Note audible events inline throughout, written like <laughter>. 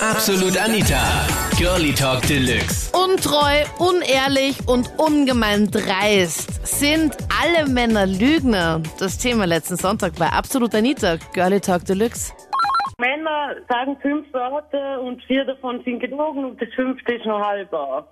Absolut Anita. Girlie Talk Deluxe. Untreu, unehrlich und ungemein dreist. Sind alle Männer Lügner? Das Thema letzten Sonntag bei Absolut Anita. Girlie Talk Deluxe. Männer sagen fünf Wörter und vier davon sind gelogen und das fünfte ist noch halber.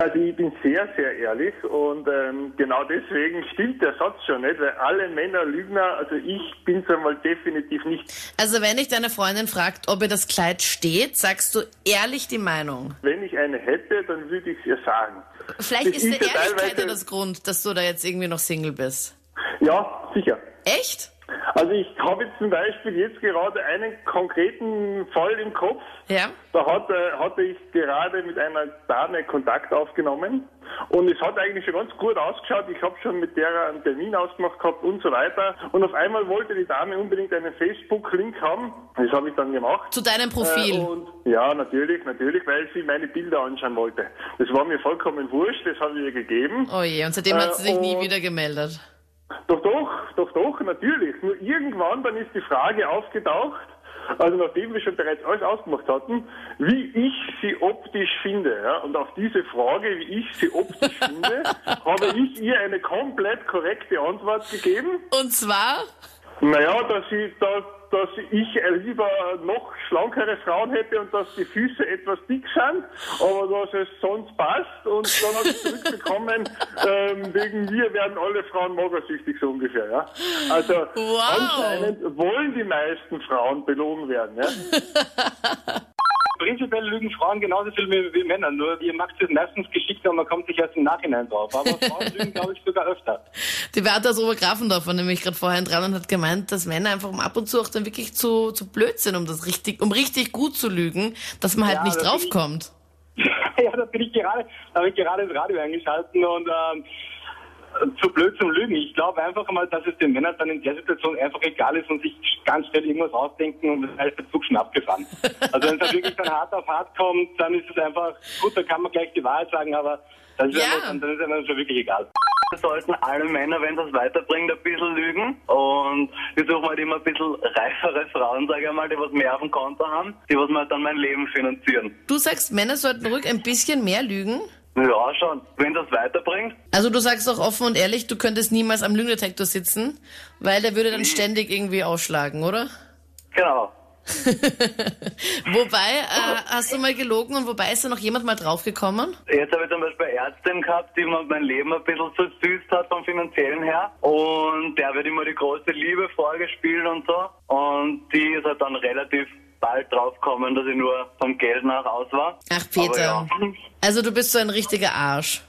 Also ich bin sehr, sehr ehrlich und ähm, genau deswegen stimmt der Satz schon nicht, weil alle Männer Lügner, also ich bin's einmal definitiv nicht. Also wenn dich deine Freundin fragt, ob ihr das Kleid steht, sagst du ehrlich die Meinung. Wenn ich eine hätte, dann würde ich es ihr sagen. Vielleicht Das ist der ist Ehrlichkeit ja das Grund, dass du da jetzt irgendwie noch Single bist. Ja, sicher. Echt? Also ich habe jetzt zum Beispiel jetzt gerade einen konkreten Fall im Kopf. Ja. Da hatte, hatte ich gerade mit einer Dame Kontakt aufgenommen und es hat eigentlich schon ganz gut ausgeschaut. Ich habe schon mit der einen Termin ausgemacht gehabt und so weiter. Und auf einmal wollte die Dame unbedingt einen Facebook-Link haben. Das habe ich dann gemacht. Zu deinem Profil. Äh, und ja, natürlich, natürlich, weil sie meine Bilder anschauen wollte. Das war mir vollkommen wurscht, das habe ich ihr gegeben. oh je, und seitdem hat äh, sie sich nie und- wieder gemeldet. Doch, doch, doch, doch, natürlich. Nur irgendwann dann ist die Frage aufgetaucht, also nachdem wir schon bereits alles ausgemacht hatten, wie ich sie optisch finde. Ja? Und auf diese Frage, wie ich sie optisch finde, <laughs> habe ich ihr eine komplett korrekte Antwort gegeben. Und zwar? Naja, dass ich, dass, dass ich lieber noch schlankere Frauen hätte und dass die Füße etwas dick sind, aber dass es sonst passt. Und dann habe ich zurückbekommen, <laughs> ähm, wegen mir werden alle Frauen magersüchtig, so ungefähr. Ja? Also Wow. anscheinend wollen die meisten Frauen belogen werden. Ja? <laughs> Prinzipiell lügen Frauen genauso viel wie, wie Männer, nur ihr macht es meistens geschickter und man kommt sich erst im Nachhinein drauf. Aber <laughs> Frauen lügen, glaube ich, sogar öfter. Die Beate aus Obergrafendorf war nämlich gerade vorhin dran und hat gemeint, dass Männer einfach ab und zu auch dann wirklich zu, zu blöd sind, um das richtig, um richtig gut zu lügen, dass man halt Ja, nicht ich- draufkommt. <laughs> ja, da bin ich gerade, da habe ich gerade das Radio eingeschalten und ähm, zu blöd zum Lügen. Ich glaube einfach mal, dass es den Männern dann in der Situation einfach egal ist und sich ganz schnell irgendwas ausdenken und dann ist der Zug schon abgefahren. <laughs> Also wenn es dann wirklich dann hart auf hart kommt, dann ist es einfach, gut, da kann man gleich die Wahrheit sagen, aber das ist Ja. einfach, dann ist es dann schon wirklich egal. sollten alle Männer, wenn es weiterbringt, ein bisschen lügen. Und ich suche halt immer ein bisschen reifere Frauen, sage ich mal, die was mehr auf dem Konto haben, die was mir dann mein Leben finanzieren. Du sagst, Männer sollten ruhig ein bisschen mehr lügen. Ja, schon. Wenn das weiterbringt, Also du sagst auch offen und ehrlich, du könntest niemals am Lügendetektor sitzen, weil der würde dann ständig irgendwie ausschlagen, oder? genau. <laughs> Wobei, äh, hast du mal gelogen und wobei ist da noch jemand mal draufgekommen? Jetzt habe ich zum Beispiel eine Ärztin gehabt, die mir mein Leben ein bisschen versüßt hat vom finanziellen her. Und der wird immer die große Liebe vorgespielt und so. Und die ist halt dann relativ bald draufgekommen, dass ich nur vom Geld nach aus war. Ach, Peter. Ja. Also du bist so ein richtiger Arsch.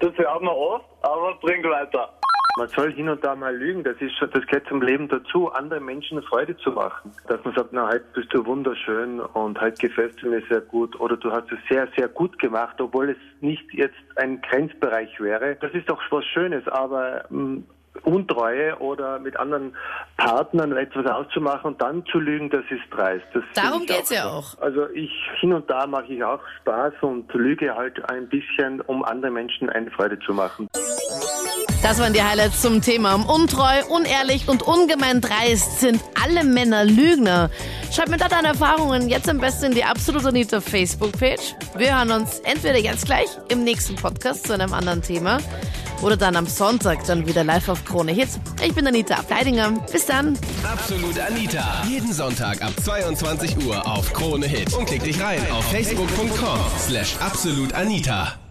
Das hört man oft, aber bringt weiter. Man soll hin und da mal lügen, das ist schon, das gehört zum Leben dazu, anderen Menschen Freude zu machen. Dass man sagt, na, heute bist du wunderschön und heute gefällst du mir sehr gut oder du hast es sehr, sehr gut gemacht, obwohl es nicht jetzt ein Grenzbereich wäre. Das ist doch was Schönes, aber mh, Untreue oder mit anderen Partnern etwas auszumachen und dann zu lügen, das ist dreist. Das Darum ich geht's ja auch. Also ich hin und da mache ich auch Spaß und lüge halt ein bisschen, um anderen Menschen eine Freude zu machen. Das waren die Highlights zum Thema. Untreu, unehrlich und ungemein dreist sind alle Männer Lügner. Schreib mir da deine Erfahrungen jetzt am besten in die Absolut Anita Facebook-Page. Wir hören uns entweder jetzt gleich im nächsten Podcast zu einem anderen Thema oder dann am Sonntag dann wieder live auf Krone Hits. Ich bin Anita Ableidinger. Bis dann. Absolut Anita. Jeden Sonntag ab 22 Uhr auf Krone Hit. Und klick dich rein auf facebook.com slash absolutanita.